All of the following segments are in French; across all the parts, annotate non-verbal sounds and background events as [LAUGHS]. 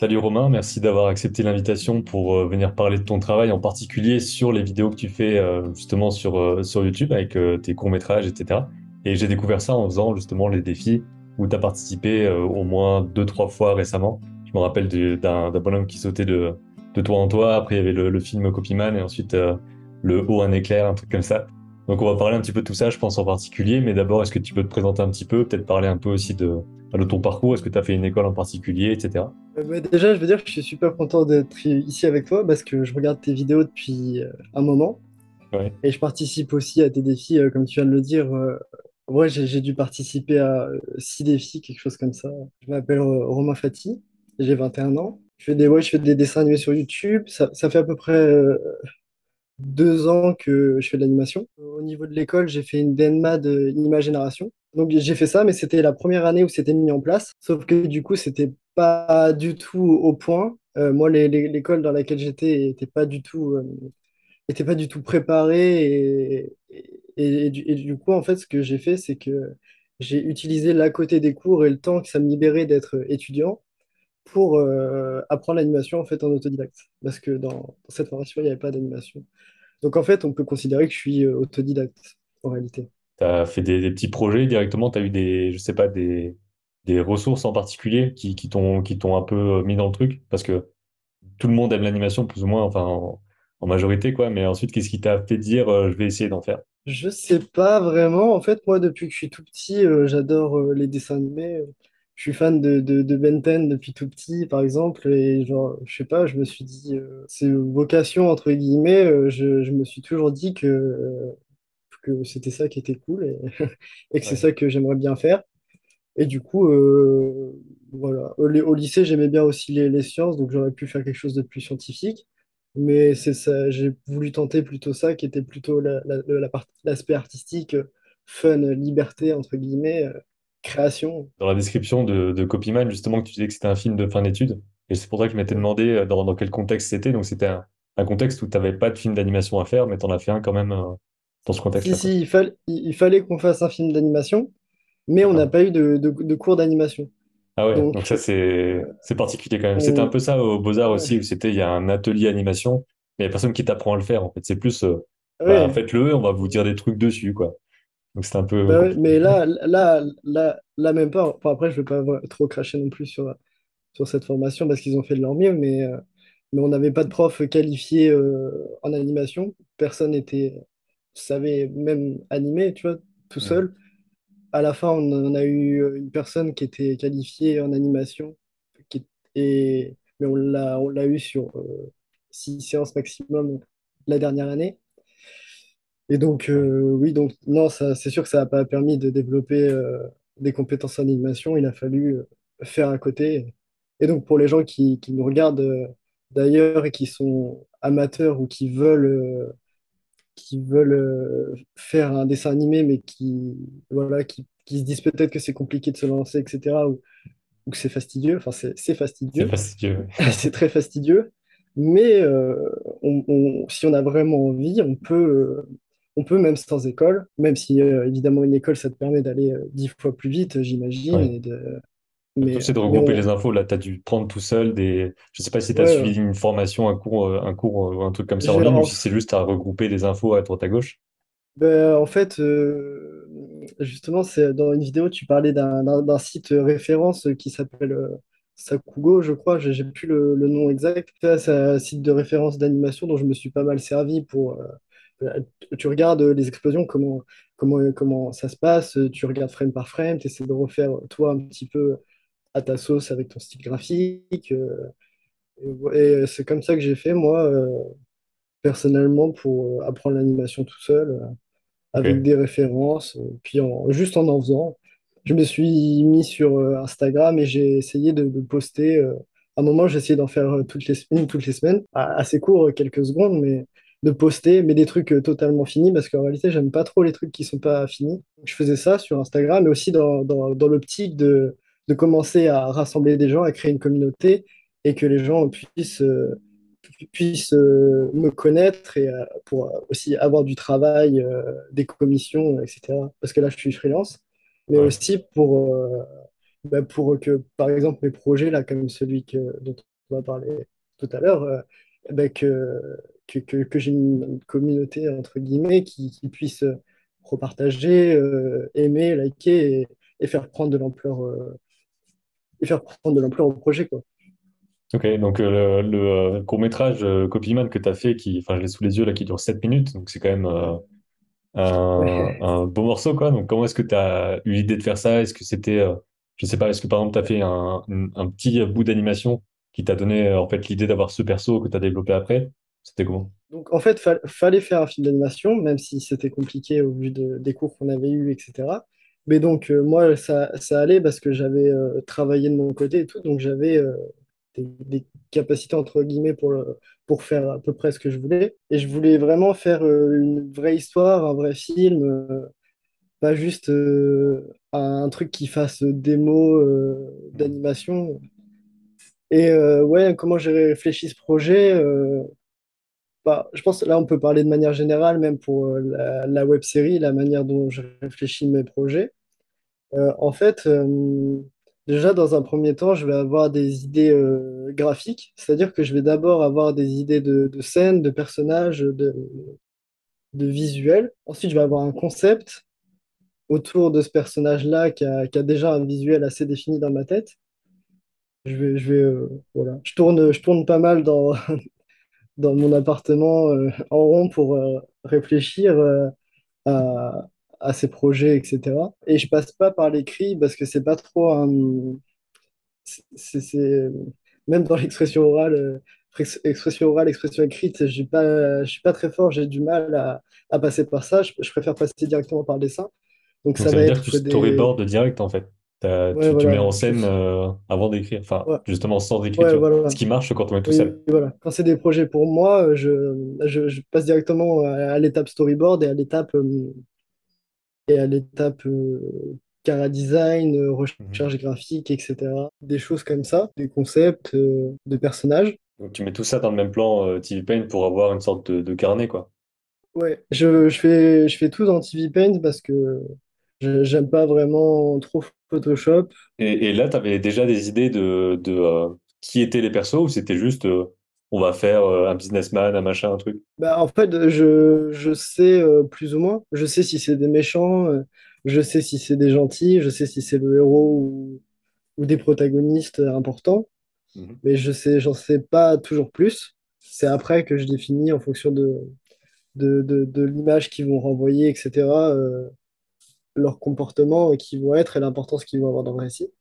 Salut Romain, merci d'avoir accepté l'invitation pour euh, venir parler de ton travail, en particulier sur les vidéos que tu fais euh, justement sur, euh, sur YouTube avec tes courts-métrages, etc. Et j'ai découvert ça en faisant justement les défis où tu as participé au moins deux, trois fois récemment. Je me rappelle du- d'un bonhomme qui sautait de, de toit en toit, après il y avait le, le film Copyman et ensuite le haut un éclair, un truc comme ça. Donc on va parler un petit peu de tout ça, je pense en particulier, mais d'abord est-ce que tu peux te présenter un petit peu, peut-être parler un peu aussi de, de ton parcours, est-ce que tu as fait une école en particulier, etc. Euh, bah, déjà, je veux dire que je suis super content d'être ici avec toi parce que je regarde tes vidéos depuis euh, un moment Ouais. et je participe aussi à tes défis, euh, comme tu viens de le dire. euh, ouais, j'ai j'ai dû participer à euh, six défis, quelque chose comme ça. Je m'appelle euh, Romain Fati, j'ai 21 ans. Je fais des, ouais, je fais des dessins animés sur YouTube. Ça, ça fait à peu près euh, deux ans que je fais de l'animation. Au niveau de l'école, j'ai fait une DNMA de image génération. Donc j'ai fait ça, mais c'était la première année où c'était mis en place. Sauf que du coup, c'était pas du tout au point. Euh, moi, l'école dans laquelle j'étais était pas du tout, euh, pas du tout préparée. Et du, et du coup, en fait, ce que j'ai fait, c'est que j'ai utilisé l'à côté des cours et le temps que ça me libérait d'être étudiant pour euh, apprendre l'animation en fait en autodidacte. Parce que dans, dans cette formation, il n'y avait pas d'animation. Donc en fait, on peut considérer que je suis euh, autodidacte en réalité. Tu as fait des, des petits projets directement, tu as eu des, je sais pas, des, des ressources en particulier qui, qui t'ont, qui t'ont un peu euh, mis dans le truc, parce que tout le monde aime l'animation plus ou moins, enfin en, en majorité, quoi, mais ensuite, qu'est-ce qui t'a fait dire euh, je vais essayer d'en faire? Je sais pas vraiment. En fait, moi, depuis que je suis tout petit, j'adore les dessins animés. Je suis fan de, de, de Ben 10 depuis tout petit, par exemple. Et genre, je sais pas, je me suis dit, euh, c'est vocation, entre guillemets. euh, je, je me suis toujours dit que, euh, que c'était ça qui était cool et, [LAUGHS] et que c'est Ouais. ça que j'aimerais bien faire. Et du coup, euh, voilà. Au, ly- au lycée, j'aimais bien aussi les, les sciences, donc j'aurais pu faire quelque chose de plus scientifique. Mais c'est ça, j'ai voulu tenter plutôt ça, qui était plutôt la, la- la part- l'aspect artistique, fun, liberté, entre guillemets, création. Dans la description de, de Copyman, justement, que tu disais que c'était un film de fin d'études, et c'est pour ça que je m'étais demandé euh, dans, dans quel contexte c'était, donc c'était un, un contexte où tu n'avais pas de film d'animation à faire, mais tu en as fait un quand même euh, dans ce contexte-là, si, il, fall- il, il fallait qu'on fasse un film d'animation, mais on n'a pas eu de, de, de cours d'animation. Ah ouais, donc Donc, ça c'est particulier quand même. C'était un on, peu ça aux Beaux-Arts aussi, où c'était il y a un atelier animation, mais il n'y a personne qui t'apprend à le faire en fait. C'est plus euh, bah ouais, faites-le, on va vous dire des trucs dessus quoi. Donc c'était un peu bah ouais, mais là, là, là, là, même pas. Enfin, après, je ne veux pas trop cracher non plus sur, sur cette formation parce qu'ils ont fait de leur mieux, mais, euh, mais on n'avait pas de prof qualifié euh, en animation. Personne était, savait même animer, tu vois, tout seul. À la fin, on, on a eu euh, une personne qui était qualifiée en animation, qui, et, mais on l'a, on l'a eu sur euh, six séances maximum la dernière année. Et donc, euh, oui, donc non, ça, c'est sûr que ça n'a pas permis de développer euh, des compétences en animation. Il a fallu euh, faire à côté. Et donc, pour les gens qui, qui nous regardent d'ailleurs et qui sont amateurs ou qui veulent, qui veulent faire un dessin animé, mais qui, voilà, qui, qui se disent peut-être que c'est compliqué de se lancer, etc., ou, ou que c'est fastidieux, enfin, c'est c'est C'est fastidieux, fastidieux. [LAUGHS] c'est très fastidieux. Mais on- on- si on a vraiment envie, on peut, on peut même sans école, même si euh, évidemment une école, ça te permet d'aller euh, dix fois plus vite, j'imagine. Ouais. de- Mais, c'est de regrouper les infos. Là, tu as dû prendre tout seul des. Je sais pas si tu as ouais, ouais. suivi une formation, un cours, euh, un cours euh, ou un truc comme ça en ligne, ou si c'est juste à regrouper les infos à droite à gauche? ben, en fait, euh, justement, c'est dans une vidéo, tu parlais d'un site référence qui s'appelle euh, Sakugo, je crois, j'ai j'ai plus le, le nom exact. C'est un site de référence d'animation dont je me suis pas mal servi pour. euh, tu regardes les explosions, comment, comment, comment ça se passe, tu regardes frame par frame, tu essaies de refaire toi un petit peu à ta sauce avec ton style graphique. euh, et, c'est comme ça que j'ai fait, moi, euh, personnellement, pour euh, apprendre l'animation tout seul, euh, avec des références, euh, puis en- juste en en faisant. Je me suis mis sur euh, Instagram et j'ai essayé de, de poster. euh, à un moment, j'ai essayé d'en faire euh, toutes les semaines, toutes les semaines, assez court, euh, quelques secondes, mais de poster, mais des trucs euh, totalement finis, parce qu'en réalité, j'aime pas trop les trucs qui sont pas finis. Je faisais ça sur Instagram, mais aussi dans, dans, dans l'optique de, de commencer à rassembler des gens, à créer une communauté, et que les gens puissent, euh, puissent euh, me connaître et euh, pour aussi avoir du travail, des commissions, etc. Parce que là, je suis freelance, mais Ouais. aussi pour, bah, pour que, par exemple, mes projets, là, comme celui que, dont on va parler tout à l'heure, bah, que, que, que, que j'ai une communauté, entre guillemets, qui, qui puisse repartager, euh, aimer, liker et, et faire prendre de l'ampleur euh, et faire prendre de l'ampleur au projet, quoi. Ok, donc euh, le, le, court-métrage euh, Copyman que tu as fait, qui, enfin je l'ai sous les yeux là, qui dure 7 minutes, donc c'est quand même euh, un, Ouais. un beau morceau, quoi. Donc comment est-ce que tu as eu l'idée de faire ça? Est-ce que c'était, euh, je sais pas, est-ce que par exemple tu as fait un, un, un petit bout d'animation qui t'a donné en fait l'idée d'avoir ce perso que tu as développé après? C'était comment? Donc, en fait, fa- fallait faire un film d'animation, même si c'était compliqué au vu de- des cours qu'on avait eus, etc. Mais donc, euh, moi, ça, ça allait parce que j'avais euh, travaillé de mon côté et tout, donc j'avais euh, des, des capacités, entre guillemets, pour, pour faire à peu près ce que je voulais. Et je voulais vraiment faire une vraie histoire, un vrai film, pas juste un truc qui fasse euh, Mhm. d'animation. Et ouais, comment j'ai réfléchi ce projet? Bah, je pense que là, on peut parler de manière générale, même pour euh, la, la web série, la manière dont je réfléchis mes projets. Euh, en fait, euh, déjà, dans un premier temps, je vais avoir des idées graphiques, c'est-à-dire que je vais d'abord avoir des idées de, scènes, de personnages, de, visuels. Ensuite, je vais avoir un concept autour de ce personnage-là qui a, déjà un visuel assez défini dans ma tête. Je vais, je vais, voilà. Je tourne, je tourne pas mal dans, dans mon appartement euh, en rond pour euh, réfléchir. euh, à, à ses projets, etc. Et je passe pas par l'écrit parce que c'est pas trop un. c'est, Même dans l'expression orale, ex- expression orale, expression écrite, je suis pas très fort, j'ai du mal à, à passer par ça. Je, je préfère passer directement par le dessin. Donc Donc ça ça va dire que tu être des. direct en fait. Ouais, tu, tu mets en scène euh, avant d'écrire, enfin Ouais, justement sans ouais, écriture. Ce qui marche quand on est tout Oui, seul. voilà. Quand c'est des projets pour moi, je, je, je passe directement à, l'étape storyboard et à l'étape euh, et à l'étape euh, cara design, euh, Mhm. recherche graphique, etc. Des choses comme ça, des concepts euh, de personnages. Donc tu mets tout ça dans le même plan euh, TV Paint pour avoir une sorte de, de carnet quoi. Ouais, je, je fais, je fais tout dans TV Paint parce que j'aime pas vraiment trop Photoshop. Et, et là, tu avais déjà des idées de, de euh, qui étaient les persos ou c'était juste euh, on va faire euh, un businessman, un machin, un truc? Bah, en fait, je, je sais plus ou moins. Je sais si c'est des méchants, je sais si c'est des gentils, je sais si c'est le héros ou, ou des protagonistes importants. Mhm. Mais je sais, j'en sais pas toujours plus. C'est après que je définis en fonction de, de, de, de l'image qu'ils vont renvoyer, etc., euh, leur comportement qui vont être et l'importance qu'ils vont avoir dans le récit.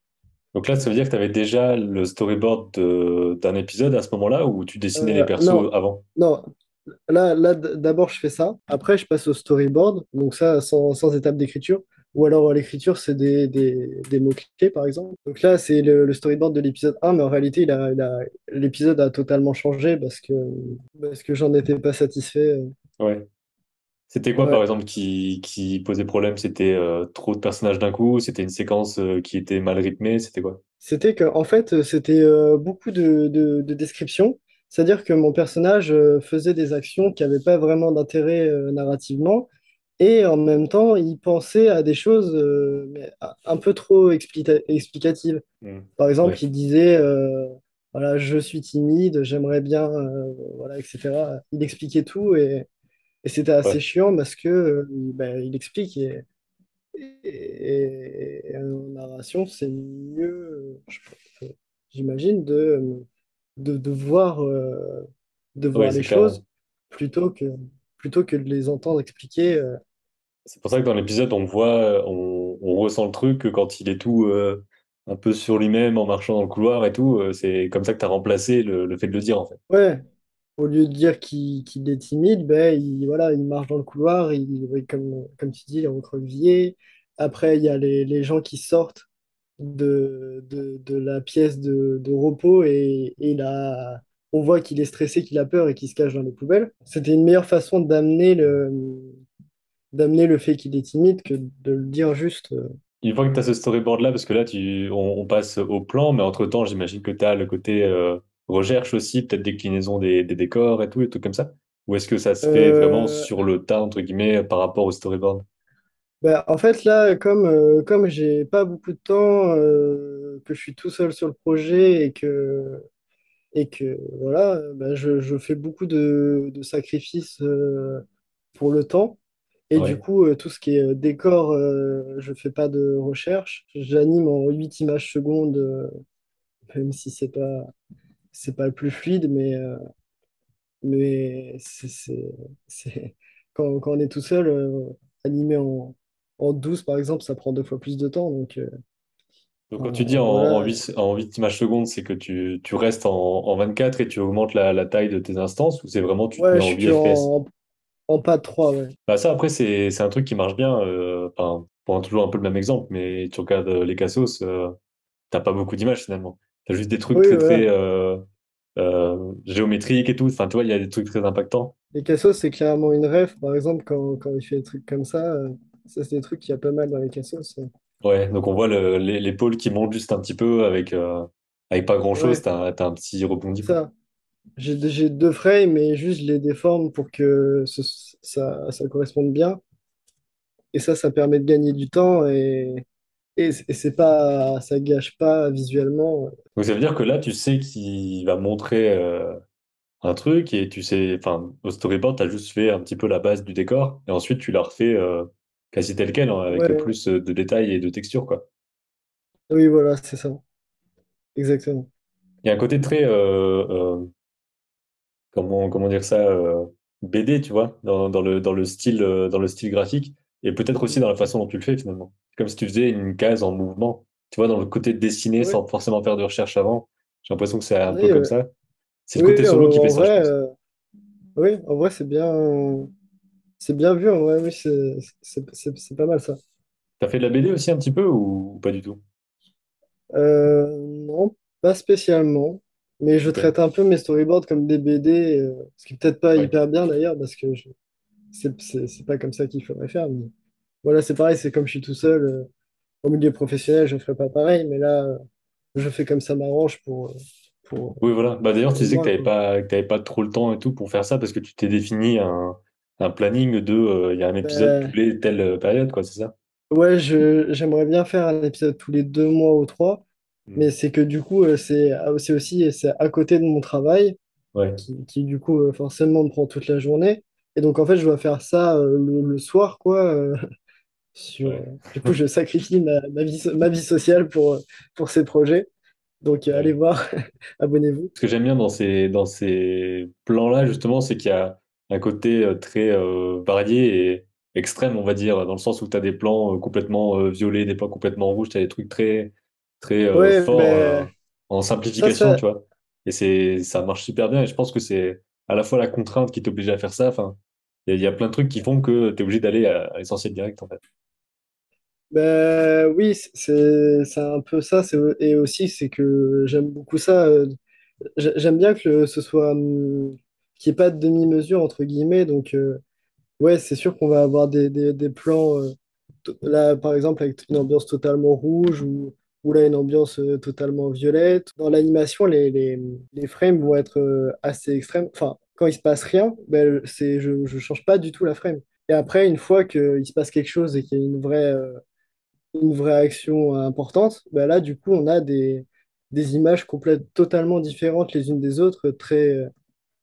Donc là, ça veut dire que tu avais déjà le storyboard d'un épisode à ce moment-là où tu dessinais les Euh, persos non, avant? non. Là, là d'abord, je fais ça. Après, je passe au storyboard. Donc ça, sans, sans étape d'écriture. Ou alors, euh, l'écriture, c'est des, des, des mots-clés, par exemple. Donc là, c'est le, le storyboard de l'épisode un mais en réalité, il a, a- l'épisode a totalement changé parce que, parce que j'en étais pas satisfait. Ouais. C'était quoi, par exemple, qui, qui posait problème? C'était euh, trop de personnages d'un coup? C'était une séquence euh, qui était mal rythmée? C'était quoi? C'était que, en fait, c'était euh, beaucoup de, de, de descriptions. C'est-à-dire que mon personnage faisait des actions qui n'avaient pas vraiment d'intérêt narrativement. Et en même temps, il pensait à des choses un peu trop explica- explicatives. Hmm. Par exemple, Ouais. il disait, voilà, je suis timide, j'aimerais bien, voilà, etc. Il expliquait tout et, et c'était assez Ouais. chiant parce que euh, ben, il explique et, et, et en narration, c'est mieux, je pense, j'imagine, de, de, de voir, euh, de Ouais, voir les clair. choses plutôt que, plutôt que de les entendre expliquer. euh. C'est pour ça que dans l'épisode, on voit, on, on ressent le truc quand il est tout euh, un peu sur lui-même en marchant dans le couloir et tout, euh, c'est comme ça que tu as remplacé le, le fait de le dire en fait. Ouais, au lieu de dire qu'il est timide, ben, il, voilà, il marche dans le couloir, il, comme, comme tu dis, il est recroquevillé. Après, il y a les, les gens qui sortent de, de, la pièce de, repos et, et a, on voit qu'il est stressé, qu'il a peur et qu'il se cache dans les poubelles. C'était une meilleure façon d'amener le, le fait qu'il est timide que de le dire juste. Une fois que tu as ce storyboard-là, parce que là, tu, on, passe au plan, mais entre-temps, j'imagine que tu as le côté euh, recherche aussi, peut-être déclinaison des, des décors et tout, et tout comme ça? Ou est-ce que ça se fait vraiment euh, sur le tas, entre guillemets, par rapport au storyboard? Bah, en fait, là, comme, euh, comme j'ai pas beaucoup de temps, euh, que je suis tout seul sur le projet et que, et que voilà, bah, je, je fais beaucoup de, de sacrifices euh, pour le temps. Et du coup, tout ce qui est décor, je fais pas de recherche. J'anime en 8 images secondes, même si c'est pas, c'est pas le plus fluide, mais, euh, mais c'est, Quand, quand on est tout seul, euh, animer en, en 12, par exemple, ça prend deux fois plus de temps. Donc, euh, Donc quand tu dis en, en voilà, 8, en 8 images secondes, c'est que tu, tu restes en, en 24 et tu augmentes la, la taille de tes instances ou c'est vraiment tu te ouais, mets je en 8 suis FPS? en, pas de 3, ouais. Bah ça après c'est c'est un truc qui marche bien. Euh, enfin, pour prendre toujours un peu le même exemple, mais tu regardes les Cassos, euh, t'as pas beaucoup d'images finalement. T'as juste des trucs Oui, très très euh, euh, géométriques et tout. Enfin tu vois, il y a des trucs très impactants. Les cassos, c'est clairement une rêve. Par exemple, quand, quand il fait des trucs comme ça, euh, ça, c'est des trucs qu'il y a pas mal dans les cassos. ouais. Donc on voit l'épaule qui monte juste un petit peu avec euh, avec pas grand-chose. Ouais, T'as t'as un petit rebondi ça. J'ai j'ai deux frames, mais juste je les déforme pour que ce- ça, ça corresponde bien. Et ça, ça permet de gagner du temps et, et, c'est pas, ça gâche pas visuellement. Donc ça veut dire que là tu sais qu'il va montrer. euh, un truc et tu sais, enfin, au storyboard, tu as juste fait un petit peu la base du décor et ensuite tu l'as refait euh, quasi tel quel, hein, avec Ouais, plus de détails et de textures, quoi. oui, voilà, c'est ça. Exactement. Il y a un côté très, euh, comment, comment dire ça, BD, tu vois, dans, dans le, dans le style, dans le style graphique et peut-être aussi dans la façon dont tu le fais finalement. Comme si tu faisais une case en mouvement, tu vois, dans le côté de dessiner sans forcément faire de recherche avant. J'ai l'impression que c'est un peu comme ça. C'est le côté en, solo qui fait ça, je vrai, pense. euh, oui, en vrai, c'est bien, c'est bien vu. En vrai, oui, c'est pas mal ça. T'as fait de la BD aussi un petit peu ou pas du tout? Euh, non, pas spécialement. Mais je traite un peu mes storyboards comme des BD, euh, ce qui est peut-être pas Ouais. hyper bien d'ailleurs, parce que je- c'est pas comme ça qu'il faudrait faire. Mais voilà, c'est pareil, c'est comme je suis tout seul. euh, au milieu professionnel, je ferais pas pareil, mais là, euh, je fais comme ça m'arrange pour, euh, pour, Oui, voilà. Bah, d'ailleurs, tu disais que tu n'avais pas, que pas trop le temps et tout pour faire ça parce que tu t'es défini un, un planning de euh, il y a un épisode tous Ben, les telle période, quoi, c'est ça? ouais, j'aimerais bien faire un épisode tous les deux mois ou trois, Hmm. mais c'est que du coup, c'est ah, c'est aussi à côté de mon travail, Ouais, qui, qui du coup, forcément, me prend toute la journée. Et donc, en fait, je dois faire ça euh, le, le soir, quoi. euh, [LAUGHS] sur, ouais, euh, du coup, je sacrifie ma, ma vie, so- ma vie sociale pour, euh, pour ces projets. Donc, euh, allez ouais. voir, [LAUGHS] abonnez-vous. Ce que j'aime bien dans ces, dans ces plans-là, justement, c'est qu'il y a un côté euh, très euh, varié et extrême, on va dire, dans le sens où tu as des plans euh, complètement euh, violets, des plans complètement rouges, tu as des trucs très, très euh, Ouais, forts euh, mais en ça, simplification, ça, tu vois. Et c'est, ça marche super bien et je pense que c'est à la fois la contrainte qui t'oblige à faire ça, enfin, il y, a plein de trucs qui font que tu es obligé d'aller à, à l'essentiel direct, en fait. Ben oui, c'est un peu ça. Et aussi, c'est que j'aime beaucoup ça. euh, j'ai- J'aime bien que ce soit. hum, qu'il n'y ait pas de demi-mesure, entre guillemets. Donc, euh, ouais, c'est sûr qu'on va avoir des, des, plans. euh, là, par exemple, avec une ambiance totalement rouge ou, ou là, une ambiance euh, totalement violette. Dans l'animation, les, les, les frames vont être euh, assez extrêmes. Enfin, quand il se passe rien, ben, c'est, je ne change pas du tout la frame. Et après, une fois qu'il se passe quelque chose et qu'il y a une vraie. euh, une vraie action importante, bah là, du coup, on a des, des images complètes, totalement différentes les unes des autres, très,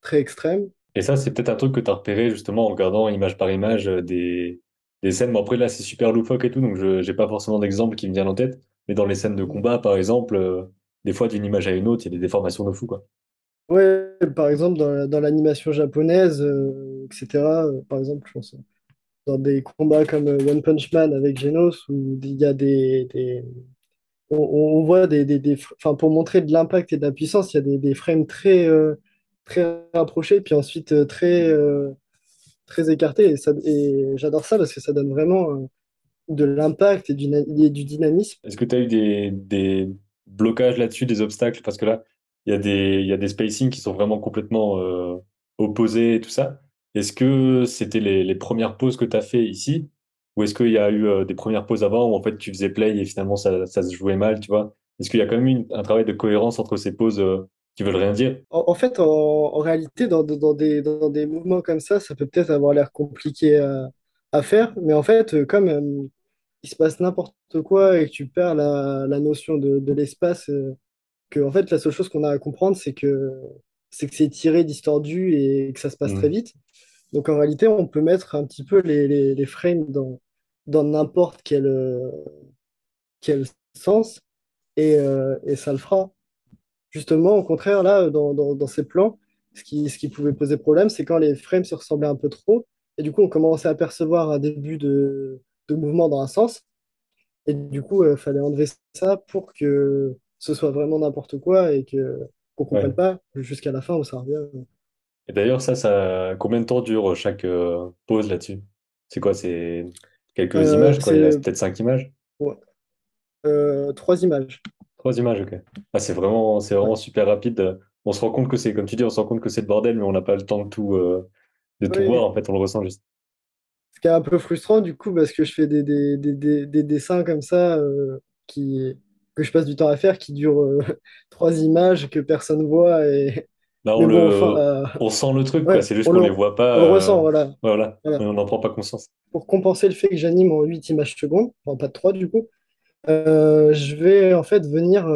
très extrêmes. Et ça, c'est peut-être un truc que tu as repéré justement en regardant image par image des, des scènes. Bon, après, là, c'est super loufoque et tout, donc je j'ai pas forcément d'exemple qui me vient en tête. Mais dans les scènes de combat, par exemple, euh, des fois, d'une image à une autre, il y a des déformations de fou, quoi. Ouais, par exemple, dans, dans l'animation japonaise, euh, etc., euh, par exemple, je pense, dans des combats comme One Punch Man avec Genos, où il y a des, des- on, voit des, des, des- enfin, pour montrer de l'impact et de la puissance, il y a des, frames très, très rapprochés, puis ensuite très, très écartés. Et, et j'adore ça parce que ça donne vraiment de l'impact et du, na- et du dynamisme. Est-ce que tu as eu des, des blocages là-dessus, des obstacles? Parce que là, il y a des, il y a des spacings qui sont vraiment complètement euh, opposés et tout ça. Est-ce que c'était les, les premières pauses que tu as fait ici? Ou est-ce qu'il y a eu euh, des premières pauses avant où en fait tu faisais play et finalement ça, ça se jouait mal, tu vois? Est-ce qu'il y a quand même eu un travail de cohérence entre ces pauses euh, qui veulent rien dire? En, en fait, en, en réalité, dans, dans des, dans des mouvements comme ça, ça peut peut-être avoir l'air compliqué à, à faire. Mais en fait, euh, comme il se passe n'importe quoi et que tu perds la, la notion de, de l'espace, euh, que en fait, la seule chose qu'on a à comprendre, c'est que c'est que c'est tiré, distordu et que ça se passe très vite. Donc en réalité, on peut mettre un petit peu les, les, les frames dans, dans n'importe quel, euh, quel sens et, euh, et ça le fera. Justement, au contraire, là, dans, dans, dans ces plans, ce qui, ce qui pouvait poser problème, c'est quand les frames se ressemblaient un peu trop. Et du coup, on commençait à percevoir un début de, de mouvement dans un sens. Et du coup, il fallait enlever ça pour que ce soit vraiment n'importe quoi et que qu'on comprenne Ouais. pas jusqu'à la fin où ça revient. Et d'ailleurs, ça, ça, combien de temps dure chaque euh, pause là-dessus? C'est quoi? C'est quelques Euh, images, quoi? Il reste peut-être cinq images? ouais, euh, trois images. Trois images, ok. Ah, c'est vraiment, c'est Ouais. vraiment super rapide. On se rend compte que c'est, comme tu dis, on se rend compte que c'est le bordel, mais on n'a pas le temps de tout, euh, de tout voir. En fait, on le ressent juste. Ce qui est un peu frustrant, du coup, parce que je fais des, des, des, des, des dessins comme ça, euh, qui, que je passe du temps à faire, qui durent euh, [LAUGHS] trois images que personne voit. Et... Là, [LAUGHS] on enfin, euh, on sent le truc, ouais, C'est juste on qu'on le, les voit on le pas. euh, ressent, voilà. Voilà. Voilà. On n'en prend pas conscience. Pour compenser le fait que j'anime en 8 images secondes, enfin pas de 3 du coup, je vais en fait venir,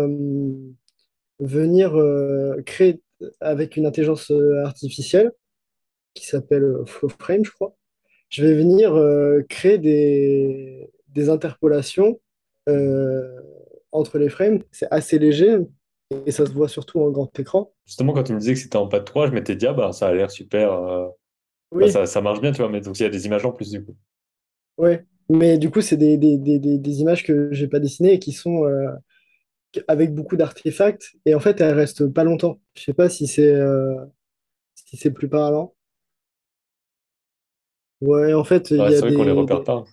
venir créer avec une intelligence artificielle qui s'appelle FlowFrame, je crois. Je vais venir euh, créer des, des interpolations euh, entre les frames. C'est assez léger et ça se voit surtout en grand écran. Justement, quand tu me disais que c'était en pas de 3, je m'étais dit, ah bah, ça a l'air super. euh, bah, Oui, ça, ça marche bien, tu vois. Mais donc, il y a des images en plus, du coup. ouais. Mais du coup, c'est des, des, des, des, images que j'ai pas dessinées et qui sont avec beaucoup d'artefacts. Et en fait, elles restent pas longtemps. Je sais pas si c'est si c'est plus parlant. Ouais, en fait, il y a c'est vrai qu'on les des, repère des- pas.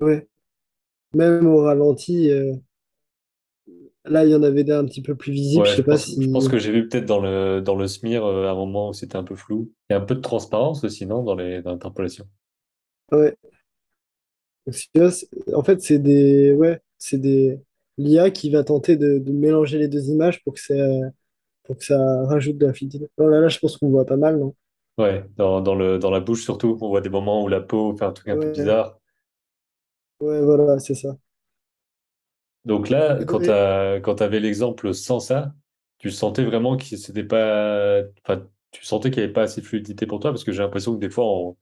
Ouais. Même au ralenti, euh, là, il y en avait des un petit peu plus visibles. Je Ouais, je sais pas pense, je pense si. que j'ai vu peut-être dans le, dans le smear euh, un moment où c'était un peu flou. Il y a un peu de transparence aussi, non, dans les, dans l'interpolation? Ouais. Si en fait, c'est des, ouais, c'est des l'IA qui va tenter de, de mélanger les deux images pour que ça, pour que ça rajoute de la fluidité. Oh là là, je pense qu'on voit pas mal, non? Ouais, dans, dans le, dans la bouche surtout, on voit des moments où la peau fait un truc un peu Ouais, bizarre. ouais, voilà, c'est ça. Donc là, quand tu et- quand tu avais l'exemple sans ça, tu sentais vraiment que c'était pas. Enfin, tu sentais qu'il n'y avait pas assez de fluidité pour toi, parce que j'ai l'impression que des fois, en,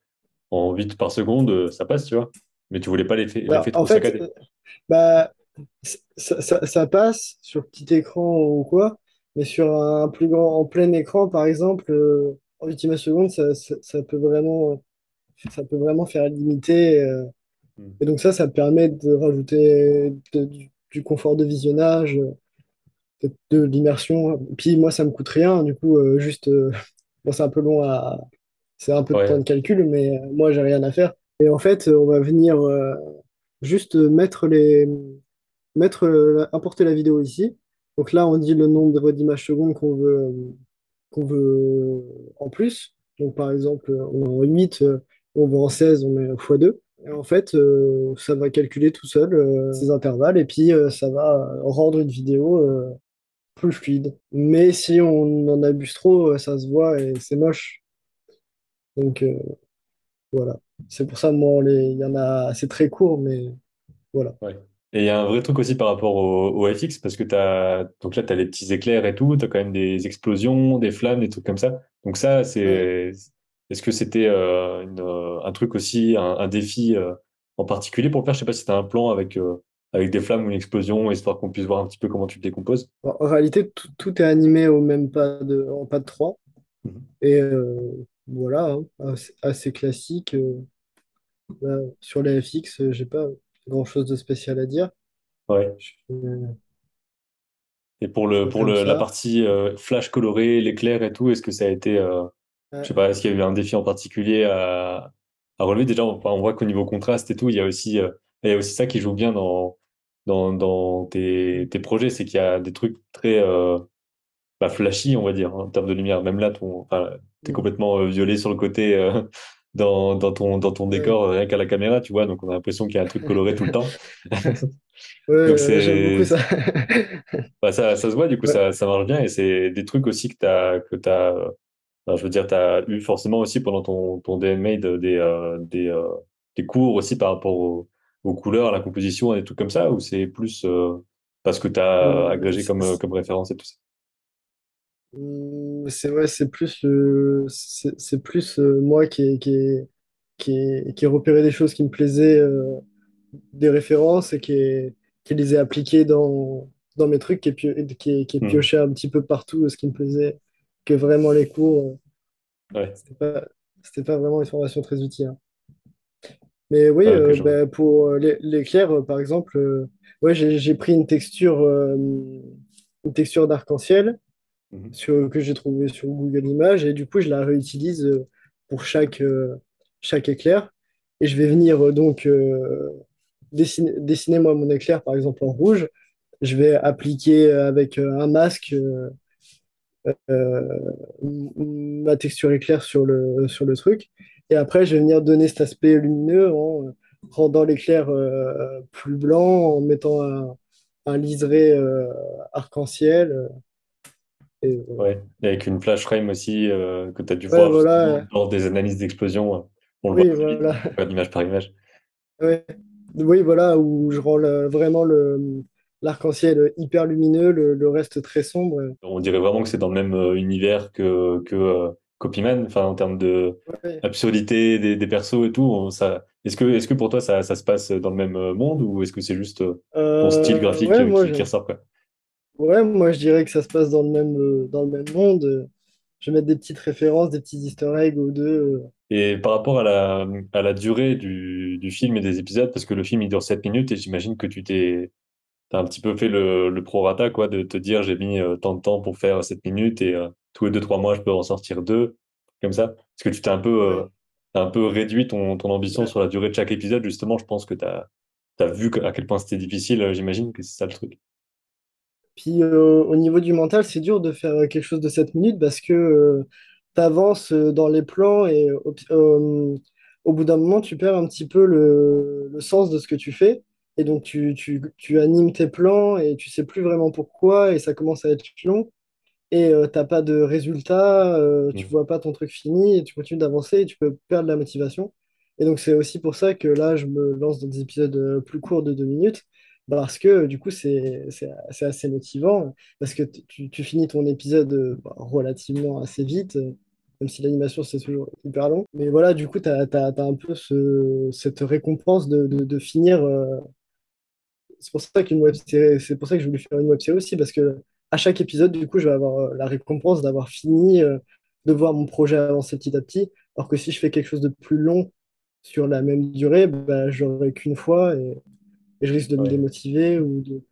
en 8 par seconde, euh, ça passe, tu vois. Mais tu voulais pas l'effet bah, l'effet en trop fait, saccadé. euh, bah, c- ça, ça- ça passe sur petit écran ou quoi, mais sur un plus grand, en plein écran, par exemple, euh, en ultima seconde, ça, ça, ça peut vraiment, ça peut vraiment faire limiter. euh, Hmm. et donc ça, ça permet de rajouter de- du, du confort de visionnage. de, de l'immersion. Puis moi, ça me coûte rien, du coup, euh, juste, euh, [LAUGHS] bon, c'est un peu long à, c'est un peu de temps Ouais, de calcul, mais moi, j'ai rien à faire. Et en fait, on va venir juste mettre les, mettre, importer la vidéo ici. Donc là, on dit le nombre d'images secondes qu'on veut, qu'on veut en plus. Donc par exemple, on est en 8, euh, on veut en 16, on met x2. Et en fait, euh, ça va calculer tout seul euh, ces intervalles et puis ça va rendre une vidéo plus fluide. Mais si on en abuse trop, ça se voit et c'est moche. Donc voilà. C'est pour ça, moi, il y en a, c'est très court, mais voilà. Et il y a un vrai truc aussi par rapport au, au FX, parce que t'as, donc là, tu as les petits éclairs et tout, tu as quand même des explosions, des flammes, des trucs comme ça. Donc ça, c'est, est-ce que c'était euh, une, euh, un truc aussi, un, un défi euh, en particulier pour le faire? Je sais pas si tu as un plan avec, euh, avec des flammes ou une explosion, histoire qu'on puisse voir un petit peu comment tu te décomposes. En réalité, tout, tout est animé au même pas de, en pas de 3. Mhm. Et voilà, hein, assez, assez classique. là, sur les FX, j'ai pas grand-chose de spécial à dire. Ouais. Euh, Et pour le, pour le, la partie euh, flash coloré, l'éclair et tout, est-ce que ça a été, euh, je sais pas, est-ce qu'il y a eu un défi en particulier à, à relever? Déjà, on, on voit qu'au niveau contraste et tout, il y a aussi, euh, il y a aussi ça qui joue bien dans, dans, dans tes, tes projets, c'est qu'il y a des trucs très bah, flashy, on va dire, hein, en termes de lumière. Même là, enfin, t'es Mm. complètement violet sur le côté dans, dans ton, dans ton Ouais. décor, euh, rien qu'à la caméra, tu vois, donc on a l'impression qu'il y a un truc coloré tout le temps. [LAUGHS] Donc Ouais, j'aime beaucoup c'est, ça. [LAUGHS] bah, ça, ça se voit, du coup, Ouais. ça, ça marche bien et c'est des trucs aussi que t'as, que t'as, euh, enfin, je veux dire, t'as eu forcément aussi pendant ton, ton DMA de- des, euh, des, euh, tes cours aussi par rapport aux, aux couleurs, à la composition, à des trucs comme ça, ou c'est plus euh, parce que tu as Euh, agrégé comme, euh, comme référence et tout ça? Hum, C'est ouais, c'est plus le, c'est c'est plus euh, moi qui ai, qui ai, qui ai, qui ai repéré des choses qui me plaisaient, euh, des références et qui, ai- qui les ai appliquées dans, dans mes trucs, qui ai, pio- qui ai, qui ai Hmm. pioché un petit peu partout ce qui me plaisait, que vraiment les cours, euh, Ouais, c'était pas, c'était pas vraiment une formation très utile. hein. Mais oui, ouais, ok, euh, je vois. ben, pour euh, l'é- l'éclair, euh, par exemple, euh, ouais, j'ai j'ai pris une texture, euh, une texture d'arc-en-ciel. Mhm. sur, que j'ai trouvé sur Google Images et du coup je la réutilise euh, pour chaque, euh, chaque éclair. Et je vais venir euh, donc dessiner, dessiner moi mon éclair par exemple en rouge. Je vais appliquer avec un masque ma texture éclair sur le, sur le truc. Et après je vais venir donner cet aspect lumineux en rendant l'éclair plus blanc en mettant un, liseré arc-en-ciel et, euh, Ouais, et avec une flash frame aussi euh, que tu as dû ouais voir voilà lors des analyses d'explosion. euh, on le voit Oui, vite, voilà. image par image. Ouais. Oui, voilà, où je rends le- vraiment le, l'arc-en-ciel hyper lumineux, le, le reste très sombre. On dirait vraiment que c'est dans le même euh, univers que, que Copyman, enfin en termes de Ouais. absurdité des, des persos et tout. ça, est-ce que, est-ce que pour toi ça, ça se passe dans le même monde ou est-ce que c'est juste euh, ton style graphique ouais, qui, qui ressort quoi? Ouais, moi, je dirais que ça se passe dans le même, euh, dans le même monde. Je vais mettre des petites références, des petits easter eggs aux deux. euh. Et par rapport à la, à la durée du, du film et des épisodes, parce que le film il dure 7 minutes et j'imagine que tu t'es T'as un petit peu fait le, le prorata, quoi, de te dire j'ai mis euh, tant de temps pour faire 7 minutes et euh, tous les deux trois mois, je peux en sortir deux, comme ça. Parce que tu t'es un peu, euh, t'as un peu réduit ton, ton ambition sur la durée de chaque épisode, justement. Je pense que t'as, t'as vu que- à quel point c'était difficile, euh, j'imagine que c'est ça le truc. Puis euh, au niveau du mental, c'est dur de faire quelque chose de 7 minutes parce que tu avances dans les plans et au, euh, au bout d'un moment, tu perds un petit peu le, le sens de ce que tu fais. Et donc, tu, tu, tu animes tes plans et tu sais plus vraiment pourquoi et ça commence à être long. Et euh, t'as pas de résultat, euh, tu vois pas ton truc fini et tu continues d'avancer et tu peux perdre la motivation. Et donc, c'est aussi pour ça que là, je me lance dans des épisodes euh, plus courts de deux minutes parce que du coup, c'est assez motivant parce que tu, finis ton épisode bah, relativement assez vite, même si l'animation c'est toujours hyper long. Mais voilà, du coup, tu as, un peu ce- cette récompense de, de- finir. euh, c'est pour ça web c'est pour ça que je voulais faire une web série aussi parce que à chaque épisode, du coup, je vais avoir euh, la récompense d'avoir fini, euh, de voir mon projet avancer petit à petit. Alors que si je fais quelque chose de plus long sur la même durée, bah, je l'aurai qu'une fois et je risque de me démotiver ou de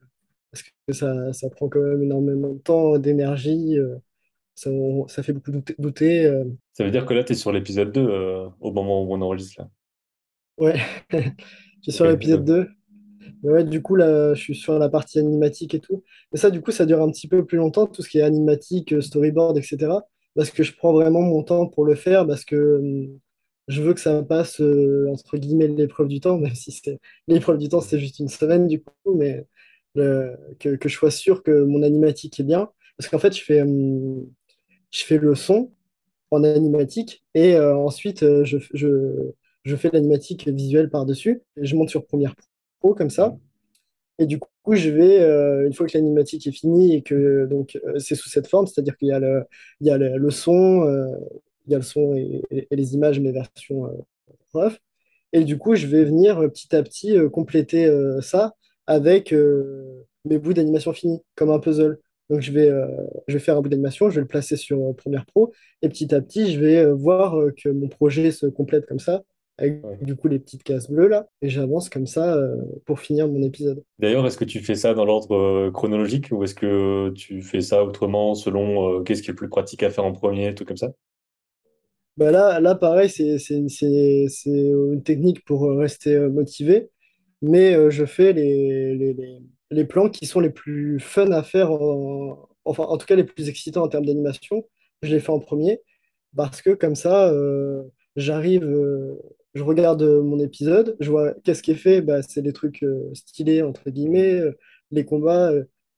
parce que ça, ça prend quand même énormément de temps, d'énergie, euh, ça, ça fait beaucoup douter. euh. Ça veut dire que là, tu es sur l'épisode 2 euh, au moment où on enregistre là. ouais, [LAUGHS] je suis sur l'épisode ok. 2. Mais ouais, du coup, là, je suis sur la partie animatique et tout. Mais ça, du coup, ça dure un petit peu plus longtemps, tout ce qui est animatique, storyboard, etc. Parce que je prends vraiment mon temps pour le faire, parce que euh, je veux que ça passe, euh, entre guillemets, l'épreuve du temps, [LAUGHS] même si c'est l'épreuve du temps, c'est juste une semaine, du coup, mais que, que je sois sûr que mon animatique est bien. Parce qu'en fait, je fais, euh, je fais le son en animatique et euh, ensuite, euh, je, je, je fais l'animatique visuelle par-dessus. Je monte sur Premiere Pro comme ça. Et du coup, je vais, une fois que l'animatique est finie et que donc c'est sous cette forme, c'est-à-dire qu'il y a le, il y a le, le son, il y a le son et, et- et les images, mes versions euh. Et du coup, je vais venir euh, petit à petit euh, compléter euh, ça avec mes bouts d'animation finis, comme un puzzle. Donc, je vais, euh, je vais faire un bout d'animation, je vais le placer sur euh, Premiere Pro, et petit à petit, je vais euh, voir que mon projet se complète comme ça, avec Ouais. du coup les petites cases bleues là, et j'avance comme ça pour finir mon épisode. D'ailleurs, est-ce que tu fais ça dans l'ordre chronologique ou est-ce que tu fais ça autrement selon qu'est-ce qui est le plus pratique à faire en premier, tout comme ça? Bah là, là, pareil, c'est une technique pour rester euh, motivé, mais euh, je fais les, les, les, les plans qui sont les plus fun à faire, en- enfin, en tout cas les plus excitants en termes d'animation. Je les fais en premier parce que comme ça, euh, j'arrive, je regarde mon épisode, je vois qu'est-ce qui est fait, bah, c'est des trucs stylés, entre guillemets, les combats.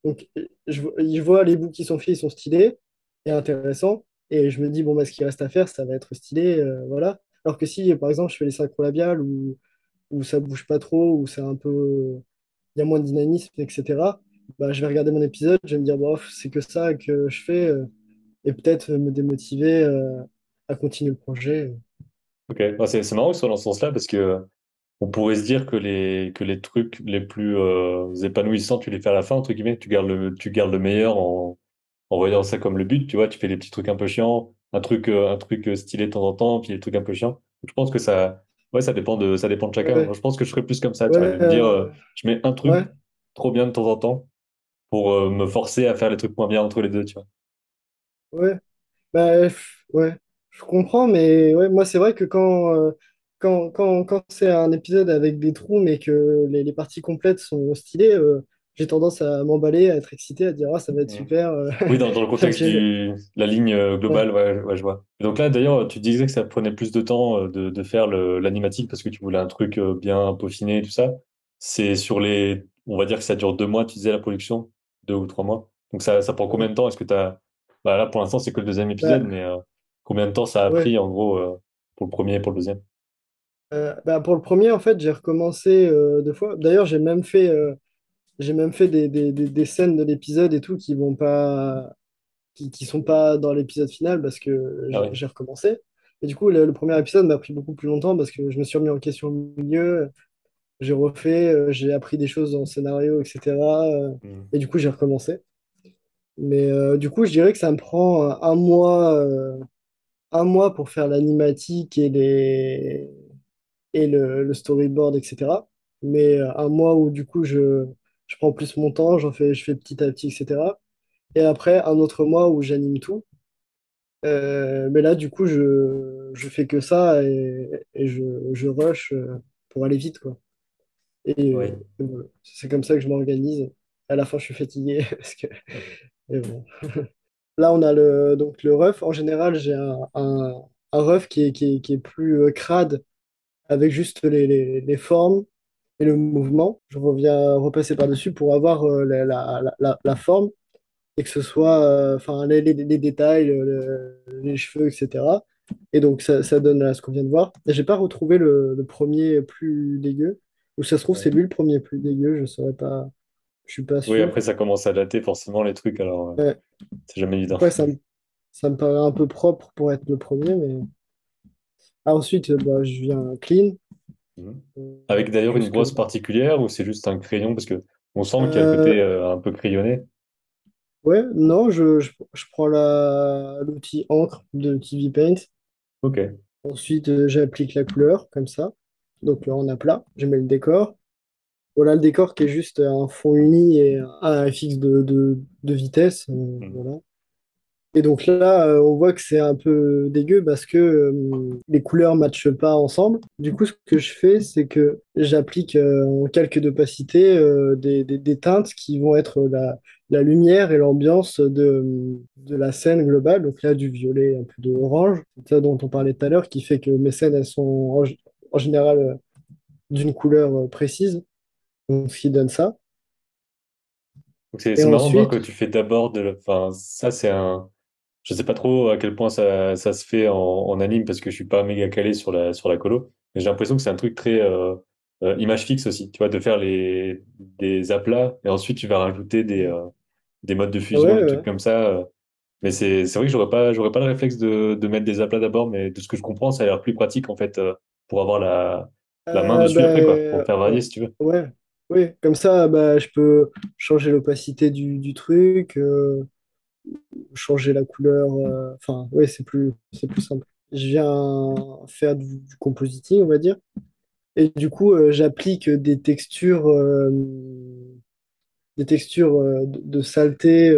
donc, je, je vois les bouts qui sont faits, ils sont stylés et intéressants. Et je me dis, bon, bah, ce qui reste à faire, ça va être stylé, euh, voilà. Alors que si, par exemple, je fais les synchro labiales ou, où ça bouge pas trop, où c'est un peu, il y a moins de dynamisme, etc. Bah, je vais regarder mon épisode, je vais me dire, bof, c'est que ça que je fais, euh, et peut-être me démotiver euh, à continuer le projet. Ok, Ouais, c'est marrant que ce soit dans ce sens-là parce que on pourrait se dire que les, que les trucs les plus épanouissants, tu les fais à la fin, entre guillemets, tu gardes le, tu gardes le meilleur en, en voyant ça comme le but, tu vois, tu fais des petits trucs un peu chiants, un truc, euh, un truc euh, stylé de temps en temps, puis des trucs un peu chiants. Je pense que ça, ouais, ça dépend de, ça dépend de chacun. Ouais, Moi, je pense que je serais plus comme ça, tu vois, ouais, de me dire, euh, je mets un truc trop bien de temps en temps pour euh, me forcer à faire les trucs moins bien entre les deux, tu vois. ouais. Bah, ouais, je comprends, mais ouais, moi, c'est vrai que quand, euh, quand, quand, quand c'est un épisode avec des trous, mais que les, les parties complètes sont stylées, j'ai tendance à m'emballer, à être excité, à dire, ah, ça va être super. euh. [LAUGHS] Oui, dans, dans le [LAUGHS] contexte du la ligne euh, ouais, globale, ouais, ouais, je vois. Et donc là, d'ailleurs, tu disais que ça prenait plus de temps euh, de, de faire l'animatique parce que tu voulais un truc bien peaufiné et tout ça. C'est sur les, on va dire que ça dure deux mois, tu disais la production, deux ou trois mois? Donc ça, ça prend combien de temps? Est-ce que tu as, bah là pour l'instant c'est que le deuxième épisode, mais euh, combien de temps ça a ouais. pris en gros euh, pour le premier et pour le deuxième? Euh, bah, pour le premier, en fait, j'ai recommencé euh, deux fois. D'ailleurs, j'ai même fait, euh, j'ai même fait des, des, des, des scènes de l'épisode et tout qui vont pas, qui, qui sont pas dans l'épisode final parce que Ah j'ai recommencé. Et du coup, le, le premier épisode m'a pris beaucoup plus longtemps parce que je me suis remis en question au milieu, j'ai refait, euh, j'ai appris des choses dans le scénario, etc. euh, Mm. et du coup, j'ai recommencé. Mais euh, du coup, je dirais que ça me prend euh, un mois, euh, un mois pour faire l'animatique et les, et le, le storyboard, etc. Mais euh, un mois où du coup je, je prends plus mon temps, j'en fais, je fais petit à petit, etc. Et après un autre mois où j'anime tout. Euh, mais là du coup je, je fais que ça et, et je, je rush euh, pour aller vite quoi. Et, Oui. euh. C'est comme ça que je m'organise. À la fin je suis fatigué [LAUGHS] parce que mais bon. Là on a le donc le ref. En général j'ai un, un, un ref qui est, qui est, qui est plus crade avec juste les, les, les formes et le mouvement. Je reviens repasser par-dessus pour avoir euh, la, la, la, forme et que ce soit euh, enfin les, les, les détails, le- les cheveux, etc. Et donc ça, ça donne ce qu'on vient de voir. J'ai pas retrouvé le, le premier plus dégueu. Ou ça se trouve, c'est Ouais. lui le premier plus dégueu, je saurais pas, je suis pas Oui, sûr. après ça commence à dater forcément les trucs, alors euh, Ouais. c'est jamais évident. Après, ça me, ça me paraît un peu propre pour être le premier, mais ah, ensuite, bah, je viens clean. Mhm. Avec d'ailleurs une brosse particulière ou c'est juste un crayon? Parce que on sent qu'il y a le côté Euh, euh, un peu crayonné. Ouais, non, je, je, je prends l'outil encre de TV Paint. Ok. Ensuite, euh, j'applique la couleur, comme ça. Donc là, on a plat. Je mets le décor. Voilà le décor qui est juste un fond uni et un fixe de, de, de vitesse. Mhm. voilà. Et donc là, euh, on voit que c'est un peu dégueu parce que euh, les couleurs ne matchent pas ensemble. Du coup, ce que je fais, c'est que j'applique euh, en calque d'opacité des, des- des teintes qui vont être la, la lumière et l'ambiance de, de la scène globale. Donc là, du violet, un peu de orange, c'est ça dont on parlait tout à l'heure, qui fait que mes scènes, elles sont en, général d'une couleur précise, donc ce qui donne ça. C'est marrant de voir que ensuite, tu fais d'abord de, la- enfin ça c'est un, je sais pas trop à quel point ça, ça se fait en, en anime parce que je suis pas méga calé sur la sur la colo, mais j'ai l'impression que c'est un truc très euh, euh, image fixe aussi, tu vois, de faire les des aplats et ensuite tu vas rajouter des euh, des modes de fusion, ouais, des trucs comme ça. Mais c'est vrai que j'aurais pas j'aurais pas le réflexe de de mettre des aplats d'abord, mais de ce que je comprends, ça a l'air plus pratique en fait pour avoir la la main Euh, dessus après quoi, pour ben, faire varier si tu veux. ouais, oui, comme ça, bah, je peux changer l'opacité du, du truc, euh, changer la couleur. euh, Enfin, oui, c'est plus, c'est plus simple. Je viens faire du, compositing, on va dire. Et du coup, euh, j'applique des textures, euh, des textures de, saleté,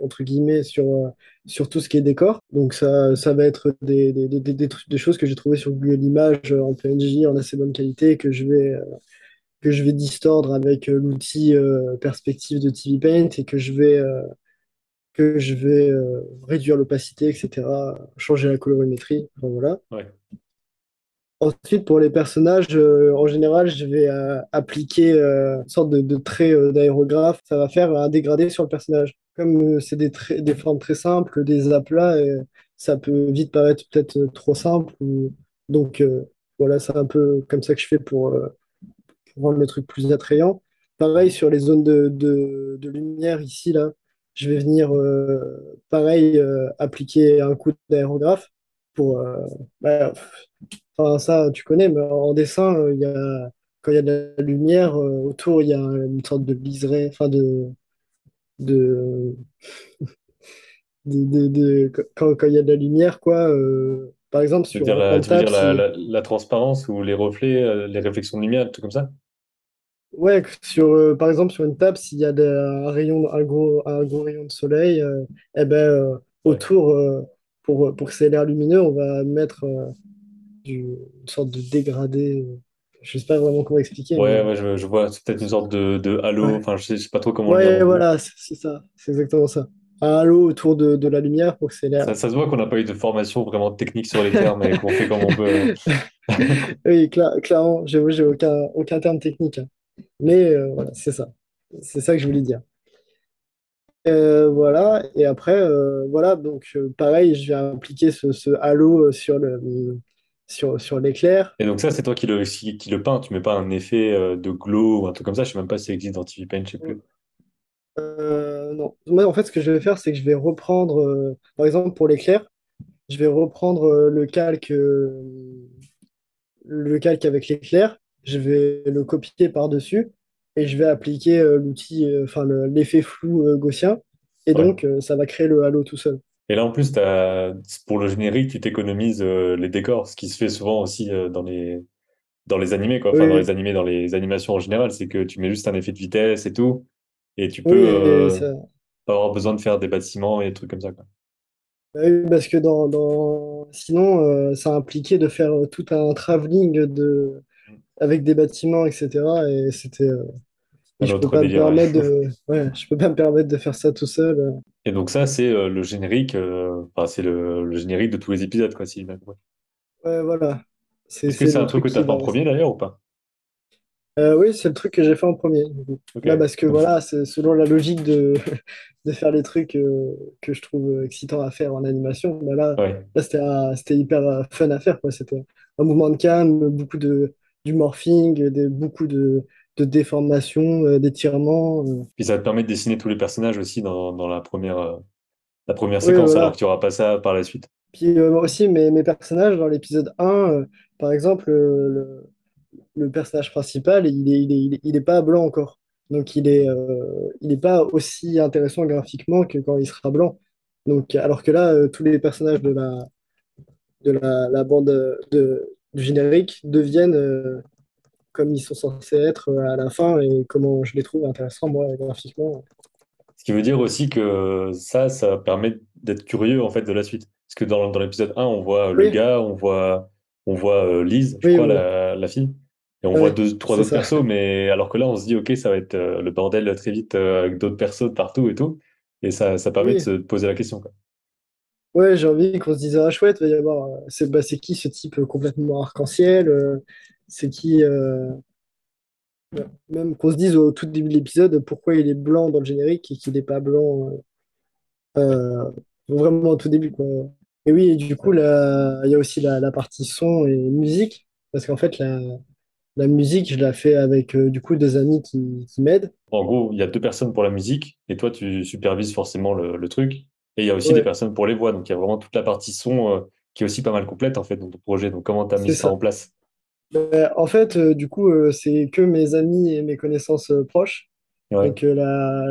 entre guillemets, sur, sur tout ce qui est décor. Donc, ça, ça va être des, des, des, choses que j'ai trouvées sur Google Images en PNG en assez bonne qualité que je vais que je vais distordre avec l'outil perspective de TV Paint et que je vais, que je vais euh, réduire l'opacité, etc., changer la colorimétrie. Enfin, voilà. Ouais. Ensuite, pour les personnages, euh, en général, je vais euh, appliquer une sorte de, de trait d'aérographe. Ça va faire un dégradé sur le personnage. Comme c'est des, des formes très simples, des aplats, et ça peut vite paraître peut-être trop simple. ou- Donc, voilà, c'est un peu comme ça que je fais pour, pour rendre le truc plus attrayant. Pareil sur les zones de, de- de lumière ici, là, je vais venir, euh, pareil, euh, appliquer un coup d'aérographe pour... euh, bah, enfin, ça, tu connais, mais en dessin, il y a, quand il y a de la lumière, autour, il y a une sorte de liseré, enfin de... de, [LAUGHS] de, de- de- quand, il y a de la lumière, quoi. euh, par exemple, Tu veux sur dire la, tu veux dire la, la, la transparence ou les reflets, euh, les réflexions de lumière, tout comme ça? Ouais, sur, euh, par exemple, sur une table, s'il y a un rayon, un gros, un gros rayon de soleil, euh, eh ben, euh, Ouais. autour, euh, pour, pour que c'est l'air lumineux, on va mettre euh, du- une sorte de dégradé. euh, Je sais pas vraiment comment expliquer, mais Ouais, ouais, je, je vois, c'est peut-être une sorte de, de halo, ouais, enfin, je sais, je sais pas trop comment le dire ouais, non plus. voilà, c'est c'est ça, c'est exactement ça. Un halo autour de, de la lumière pour que c'est l'air. Ça, ça se voit qu'on n'a pas eu de formation vraiment technique sur les termes et qu'on fait comme on peut. [LAUGHS] Oui, cla- clairement, j'ai j'ai aucun, aucun terme technique, hein. Mais euh, voilà, c'est ça. C'est ça que je voulais dire. Euh, voilà, et après, euh, voilà, donc pareil, je vais appliquer ce, ce halo sur le, sur, sur l'éclair. Et donc ça, c'est toi qui le, qui, qui le peins, tu mets pas un effet de glow ou un truc comme ça, je sais même pas si ça existe dans TV Paint, je sais plus. Non, moi en fait, ce que je vais faire, c'est que je vais reprendre, par exemple, pour l'éclair, je vais reprendre le calque, le calque avec l'éclair, je vais le copier par-dessus et je vais appliquer euh, l'outil, euh, enfin le- l'effet flou euh, gaussien, et Ouais. donc ça va créer le halo tout seul. Et là, en plus, pour le générique, tu t'économises euh, les décors, ce qui se fait souvent aussi euh, dans les, dans les animés, quoi. Enfin, dans les animés, dans les animations en général, c'est que tu mets juste un effet de vitesse et tout, et tu peux oui, et euh, ça, pas avoir besoin de faire des bâtiments et des trucs comme ça, quoi. Bah oui, parce que dans, dans... sinon, ça impliquait de faire tout un travelling de... avec des bâtiments, etc. Et c'était, euh, et je peux pas me ouais. permettre de, [LAUGHS] ouais, je peux pas me permettre de faire ça tout seul. euh. Et donc ça, c'est euh, le générique, euh, enfin, c'est le, le générique de tous les épisodes, quoi, si compris. Ouais, voilà. Est-ce que c'est un truc que tu as fait en premier d'ailleurs ou pas? Euh, oui, c'est le truc que j'ai fait en premier. Bah, parce que Donc, voilà, c'est selon la logique de, [LAUGHS] de faire les trucs que je trouve excitants à faire en animation. Bah là, ouais. là c'était hyper fun à faire, quoi. C'était un mouvement de cam, beaucoup de, du morphing, des, beaucoup de, de déformations, euh, d'étirements. euh. Puis ça te permet de dessiner tous les personnages aussi dans, dans la première, euh, la première Oui, séquence, alors que tu n'auras pas ça par la suite. Puis euh, moi aussi, mes, mes personnages, dans l'épisode 1, euh, par exemple, euh, le, le personnage principal, il est, il est, il est, il est pas blanc encore. Donc il est, euh, il est pas aussi intéressant graphiquement que quand il sera blanc. Donc, alors que là, tous les personnages de la, de la, la bande de, du générique deviennent euh, comme ils sont censés être euh, à la fin et comment je les trouve intéressants, moi, graphiquement. Ce qui veut dire aussi que ça, ça permet d'être curieux en fait de la suite. Parce que dans, dans l'épisode 1, on voit le gars, on voit, on voit euh, Lise, je oui, crois, la, la fille, et on voit deux, trois autres ça. persos, mais alors que là, on se dit, ok, ça va être euh, le bordel très vite avec d'autres personnes partout et tout. Et ça, ça permet de se poser la question, quoi. Ouais, j'ai envie qu'on se dise, ah chouette, il va y avoir, euh, c'est bah, c'est qui ce type euh, complètement arc-en-ciel euh, c'est qui. Même qu'on se dise au tout début de l'épisode pourquoi il est blanc dans le générique et qu'il n'est pas blanc vraiment au tout début, quoi. Et oui, et du coup, là, il y a aussi la, partie son et musique, parce qu'en fait, la, la musique, je la fais avec du coup deux amis qui, m'aident. En gros, il y a deux personnes pour la musique, et toi, tu supervises forcément le truc. Et il y a aussi des personnes pour les voix, donc il y a vraiment toute la partie son euh, qui est aussi pas mal complète en fait dans ton projet. Donc comment tu as mis ça en place? Euh, en fait, euh, du coup, euh, c'est que mes amis et mes connaissances proches. Ouais, Donc, la,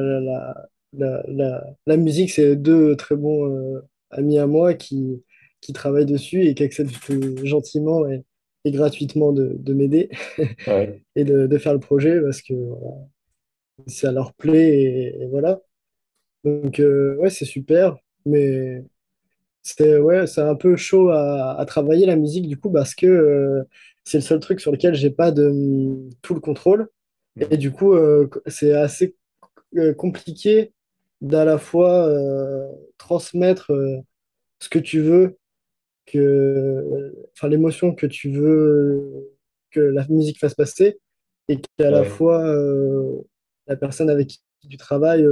la, la, musique, c'est deux très bons amis à moi qui, qui travaillent dessus et qui acceptent gentiment et, et gratuitement de, de m'aider [LAUGHS] ouais. et de, de faire le projet parce que voilà, ça leur plaît et, et voilà. Donc, euh, ouais, c'est super, mais c'est ouais, c'est un peu chaud à, à travailler la musique du coup parce que euh, c'est le seul truc sur lequel j'ai pas de tout le contrôle. Et Mm. du coup, euh, c'est assez euh, compliqué d'à la fois transmettre ce que tu veux, que, enfin, l'émotion que tu veux que la musique fasse passer, et qu'à la fois la personne avec qui tu travailles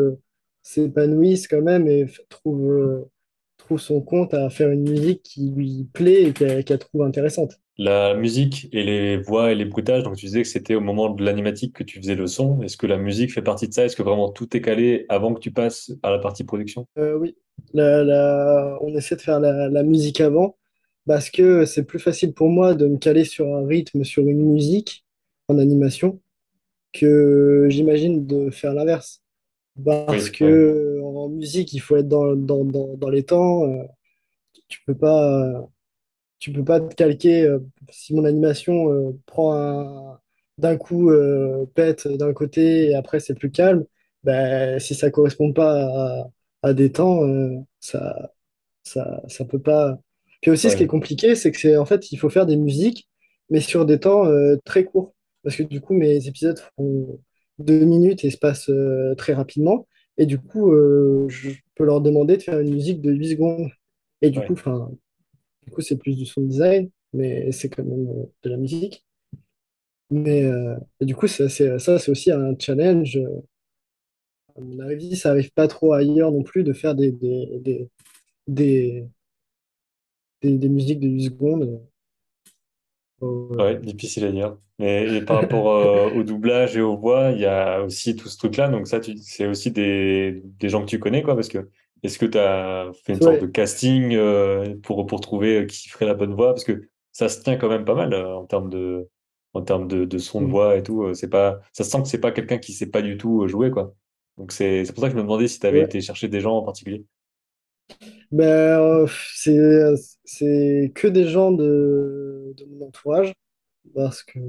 s'épanouisse quand même et trouve, euh, trouve son compte à faire une musique qui lui plaît et qu'elle qu'elle trouve intéressante. La musique et les voix et les bruitages, donc tu disais que c'était au moment de l'animatique que tu faisais le son. Est-ce que la musique fait partie de ça? Est-ce que vraiment tout est calé avant que tu passes à la partie production? Euh, oui, La- la- on essaie de faire la, la musique avant parce que c'est plus facile pour moi de me caler sur un rythme, sur une musique en animation que j'imagine de faire l'inverse. Parce Oui, ouais, que en musique, il faut être dans, dans, dans, dans les temps. euh, tu peux pas, tu peux pas te calquer. euh, si mon animation euh, prend un, d'un coup pète d'un côté et après c'est plus calme, ben, si ça correspond pas à, à des temps, ça, ça, ça peut pas. Puis aussi, ce qui est compliqué, c'est que c'est en fait, il faut faire des musiques, mais sur des temps très courts. Parce que du coup, mes épisodes font deux minutes et se passent euh, très rapidement. Et du coup, euh, je peux leur demander de faire une musique de 8 secondes. Et du coup, ouais, enfin, du coup, c'est plus du sound design, mais c'est quand même euh, de la musique. Mais et du coup, ça, c'est aussi un challenge. À mon avis, ça arrive pas trop ailleurs non plus de faire des, des, des, des, des- des musiques de 8 secondes. Ouais, difficile à dire. Mais et par rapport euh, au doublage et aux voix, il y a aussi tout ce truc-là. Donc ça, c'est aussi des, des gens que tu connais, quoi, parce que est-ce que tu as fait une sorte de casting euh, pour, pour trouver euh, qui ferait la bonne voix? Parce que ça se tient quand même pas mal euh, en termes de, en termes de, de son de Mm. voix et tout. C'est pas, ça se sent que c'est pas quelqu'un qui sait pas du tout jouer, quoi. Donc c'est, c'est pour ça que je me demandais si tu avais ouais. été chercher des gens en particulier. Ben, c'est, c'est que des gens de, de mon entourage parce que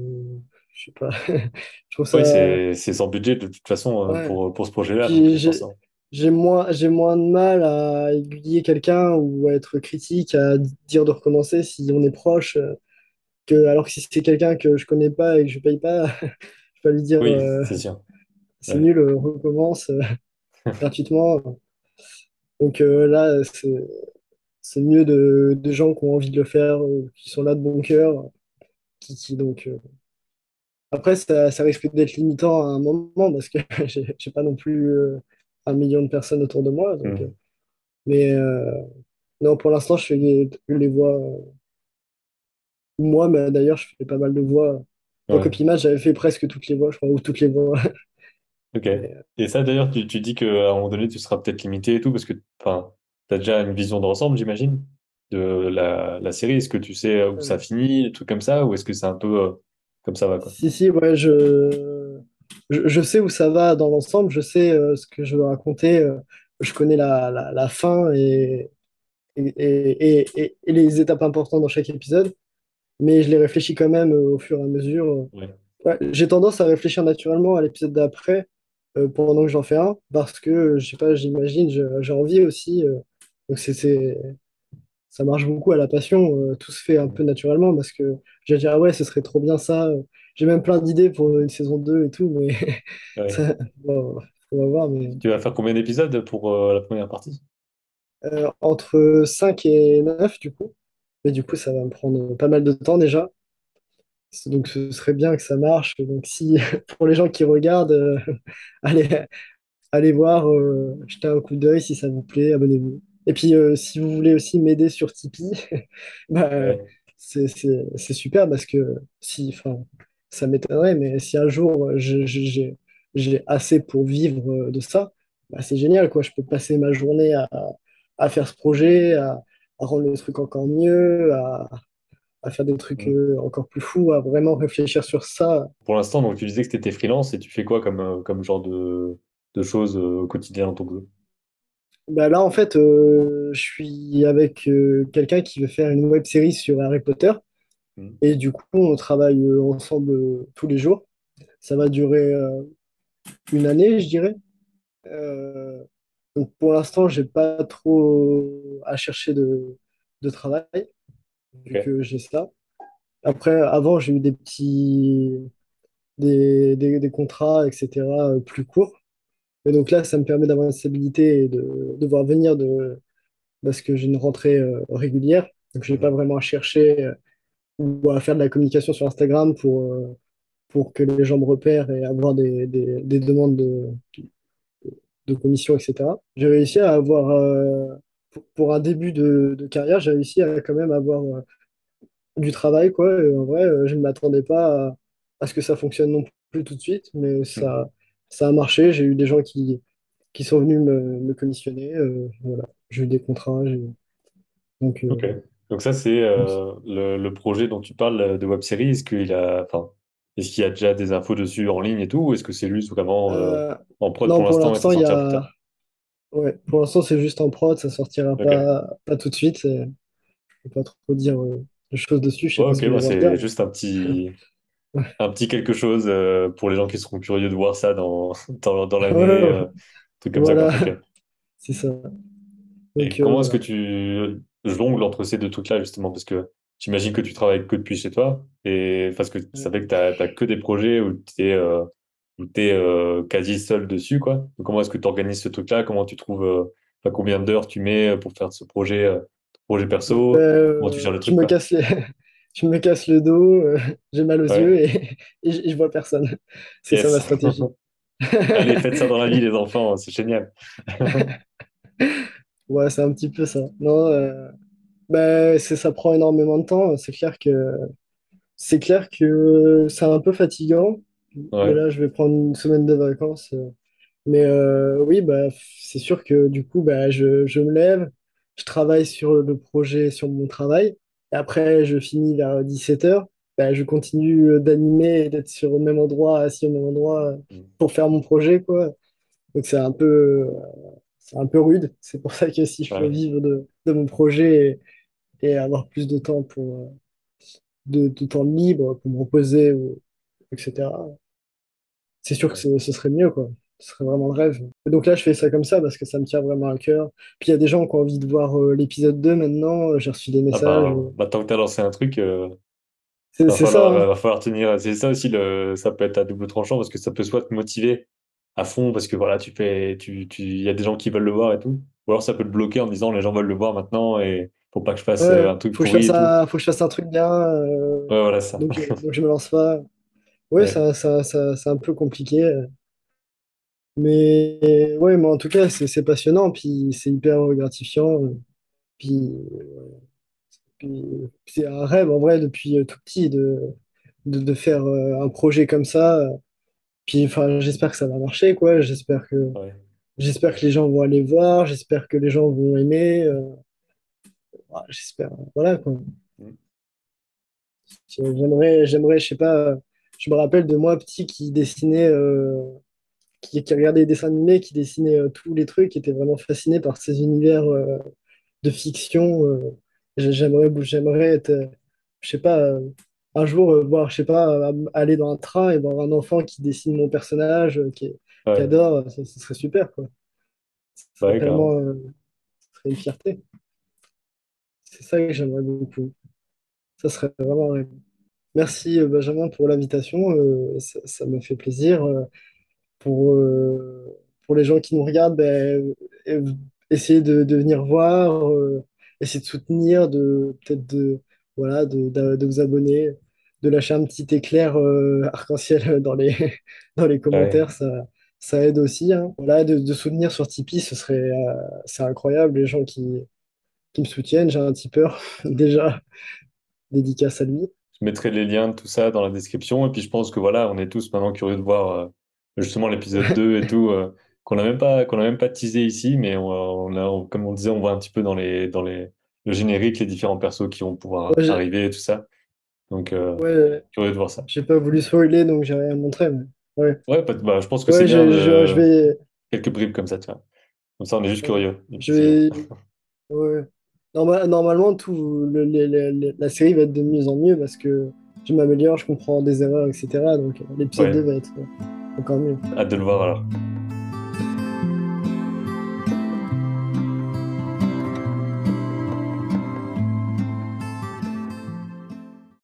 je sais pas, [LAUGHS] je trouve Oui, ça. c'est, c'est sans budget de toute façon euh, Ouais. pour, pour ce projet-là, j'ai moins, j'ai moins de mal à aiguiller quelqu'un ou à être critique, à dire de recommencer si on est proche, euh, que, alors que si c'est quelqu'un que je connais pas et que je paye pas, [LAUGHS] je peux lui dire Oui, euh, c'est Ouais. nul, recommence [LAUGHS] gratuitement. Donc euh, là, c'est mieux de, de gens qui ont envie de le faire, euh, qui sont là de bon cœur, qui, qui donc. euh, Après, ça, ça risque d'être limitant à un moment parce que [LAUGHS] j'ai pas non plus euh, un million de personnes autour de moi. Donc, euh, Hmm. mais non, pour l'instant, je fais les, les voix. moi, mais d'ailleurs, je fais pas mal de voix. Dans Ouais. Copymat, j'avais fait presque toutes les voix, je crois, ou toutes les voix. Ok. [LAUGHS] Mais, Et ça, d'ailleurs, tu, tu dis qu'à un moment donné, tu seras peut-être limité et tout, parce que enfin, tu as déjà une vision d'ensemble, j'imagine, de la, la série? Est-ce que tu sais où ça euh, finit, des trucs comme ça, ou est-ce que c'est un peu euh, comme ça va, quoi? si, si, ouais, je, je, je sais où ça va dans l'ensemble, je sais euh, ce que je veux raconter, euh, je connais la, la, la fin et, et, et, les étapes importantes dans chaque épisode. mais je les réfléchis quand même au fur et à mesure. Ouais. Ouais, j'ai tendance à réfléchir naturellement à l'épisode d'après pendant que j'en fais un, parce que, je sais pas, j'imagine, j'ai envie aussi. Donc c'est, ça marche beaucoup à la passion, euh, tout se fait un peu naturellement, parce que je vais dire, ah ouais, ce serait trop bien ça. J'ai même plein d'idées pour une saison 2 et tout, mais [LAUGHS] Ouais. ça, bon, on va voir. Mais, Tu vas faire combien d'épisodes pour euh, la première partie? euh, entre 5 et 9 du coup. Mais du coup, ça va me prendre pas mal de temps déjà. Donc, ce serait bien que ça marche. Donc, si [LAUGHS] pour les gens qui regardent, euh, [LAUGHS] allez, allez voir, jetez un coup d'œil si ça vous plaît, abonnez-vous. Et puis, euh, si vous voulez aussi m'aider sur Tipeee, [LAUGHS] bah, Ouais. c'est c'est- c'est super parce que si, enfin, ça m'étonnerait, mais si un jour euh, je- je- j'ai j'ai assez pour vivre euh, de ça, bah, c'est génial, quoi. Je peux passer ma journée à, à faire ce projet, à, à rendre le truc encore mieux, à, à faire des trucs encore plus fous, à vraiment réfléchir sur ça. Pour l'instant, donc tu disais que tu étais freelance et tu fais quoi comme, comme genre de, de choses au quotidien dans ton boulot? Bah là, en fait, euh, je suis avec euh, quelqu'un qui veut faire une web série sur Harry Potter. Mm. Et du coup, on travaille euh, ensemble tous les jours. Ça va durer une année, je dirais. Donc pour l'instant, j'ai pas trop à chercher de, de travail, vu que j'ai ça. Après, avant, j'ai eu des petits, des, des, des contrats, etc., plus courts. Et donc là, ça me permet d'avoir une stabilité et de, de voir venir de, parce que j'ai une rentrée euh, régulière. Donc, je n'ai pas Mhm. vraiment à chercher euh, ou à faire de la communication sur Instagram pour, euh, pour que les gens me repèrent et avoir des, des, des demandes de, de commission, etc. J'ai réussi à avoir, pour, pour un début de, de carrière, j'ai réussi à quand même avoir du travail, quoi. Et en vrai, je ne m'attendais pas à, à ce que ça fonctionne non plus tout de suite, mais ça, ça a marché. J'ai eu des gens qui, qui sont venus me, me commissionner. euh, voilà. J'ai eu des contrats. Donc, Ok. euh, Donc ça, c'est euh, le, le projet dont tu parles de web série. Est-ce qu'il a, enfin, est-ce qu'il y a déjà des infos dessus en ligne et tout, ou est-ce que c'est juste vraiment en prod non, pour l'instant et ça l'instant, il y a. Ouais, pour l'instant, c'est juste en prod. Ça sortira pas, pas tout de suite. Je ne peux pas trop dire de choses dessus. Je sais pas ok, bah c'est juste un petit, [LAUGHS] un petit quelque chose euh, pour les gens qui seront curieux de voir ça dans, [LAUGHS] dans, dans l'année, euh, truc comme ça, [LAUGHS] c'est ça. Et Donc, euh, comment est-ce que tu jongles entre ces deux trucs-là, justement? Parce que j'imagine que tu travailles que depuis chez toi, et parce que ça fait que tu n'as que des projets où tu es, où quasi seul dessus, quoi. Donc, comment est-ce que tu organises ce truc-là? Comment tu trouves, combien d'heures tu mets pour faire ce projet, projet perso? Comment tu gères le je truc, me quoi? casse les... je me casse le dos, euh, [LAUGHS] j'ai mal aux Ouais. yeux et, [LAUGHS] et je, vois personne. [LAUGHS] C'est ça ma stratégie. Allez, faites ça dans la vie, les enfants, c'est génial. Ouais, c'est un petit peu ça. Non, euh, bah, c'est, ça prend énormément de temps. C'est clair que c'est clair que c'est un peu fatigant. Mais là, je vais prendre une semaine de vacances. euh. Mais euh, oui, bah, c'est sûr que du coup, bah, je, je me lève, je travaille sur le projet, sur mon travail. Et après, je finis vers 17h. Bah, je continue euh, d'animer et d'être sur le même endroit, assis au même endroit euh, pour faire mon projet, quoi. Donc c'est un peu, euh, c'est un peu rude. C'est pour ça que si je peux Ouais. vivre de, de mon projet et, et avoir plus de temps pour, de, de temps libre pour me reposer, ou- etc. c'est sûr que ce serait mieux, quoi. Ce serait vraiment le rêve. Et donc là, je fais ça comme ça parce que ça me tient vraiment à cœur. Puis il y a des gens qui ont envie de voir euh, l'épisode 2 maintenant. J'ai reçu des Ah messages. ben, euh. bah, tant que tu as lancé un truc, euh, C'est ça, falloir, hein. va falloir tenir. C'est ça aussi, le, ça peut être à double tranchant parce que ça peut soit te motiver à fond parce que voilà, tu fais, tu, tu, il y a des gens qui veulent le voir et tout. Ou alors ça peut te bloquer en disant les gens veulent le voir maintenant et faut pas que je fasse euh, Ouais, un truc faut que je pourri fasse un, faut que je fasse un truc bien. euh, Ouais, voilà ça. donc, euh, donc je me lance pas. Ouais, [LAUGHS] Ouais, ça, ça, ça, c'est un peu compliqué. Mais ouais, mais en tout cas, c'est c'est passionnant. Puis c'est hyper gratifiant. euh. Puis, c'est un rêve en vrai depuis euh, tout petit de, de, de faire euh, un projet comme ça. Puis enfin, j'espère que ça va marcher, quoi. J'espère que, ouais, j'espère que les gens vont aller voir, j'espère que les gens vont aimer. euh, j'espère, voilà, quoi. Mm. J'aimerais, j'aimerais, je sais pas, je me rappelle de moi petit qui dessinait, euh, qui, qui regardait des dessins animés, qui dessinait euh, tous les trucs, qui était vraiment fasciné par ces univers euh, de fiction. euh. J'ai- j'aimerais, j'aimerais être, je sais pas, un jour voir, je sais pas, aller dans un train et voir un enfant qui dessine mon personnage, qui, adore, ce serait super, quoi. Ce serait ouais, tellement, serait une fierté. C'est ça que j'aimerais beaucoup. Ça serait vraiment. Merci Benjamin pour l'invitation. ça, ça me fait plaisir. Pour, euh, pour les gens qui nous regardent, ben, euh, essayez de, de venir voir, euh, essayez de soutenir, de peut-être de, voilà, de, de, de vous abonner, de lâcher un petit éclair euh, arc-en-ciel [LAUGHS] dans les, dans les Ouais, commentaires, ça, ça aide aussi. hein. Voilà, de, soutenir sur Tipeee, ce serait, c'est incroyable, les gens qui, qui me soutiennent. J'ai un tipeur [LAUGHS] déjà, dédicace à lui. je mettrai les liens de tout ça dans la description et puis je pense que voilà, on est tous maintenant curieux de voir justement l'épisode 2 et tout euh, qu'on n'a même pas a même pas teasé ici, mais on, on a, on- comme on disait, on voit un petit peu dans les dans les le générique les différents persos qui vont pouvoir Ouais, arriver et tout ça. Donc, euh, ouais, curieux de voir ça. j'ai pas voulu spoiler, donc j'ai rien à montrer. mais ouais. Ouais, bah, je pense que c'est Ouais, bien je, je, je de vais, quelques bribes comme ça, tu vois. Comme ça, on est juste ouais, curieux. Je vais, [LAUGHS] ouais. Norma- normalement, tout le- le- le- le- la série va être de mieux en mieux parce que je m'améliore, je comprends des erreurs, etc. Donc euh, l'épisode 2 Ouais, va être euh, encore mieux. hâte de le voir alors.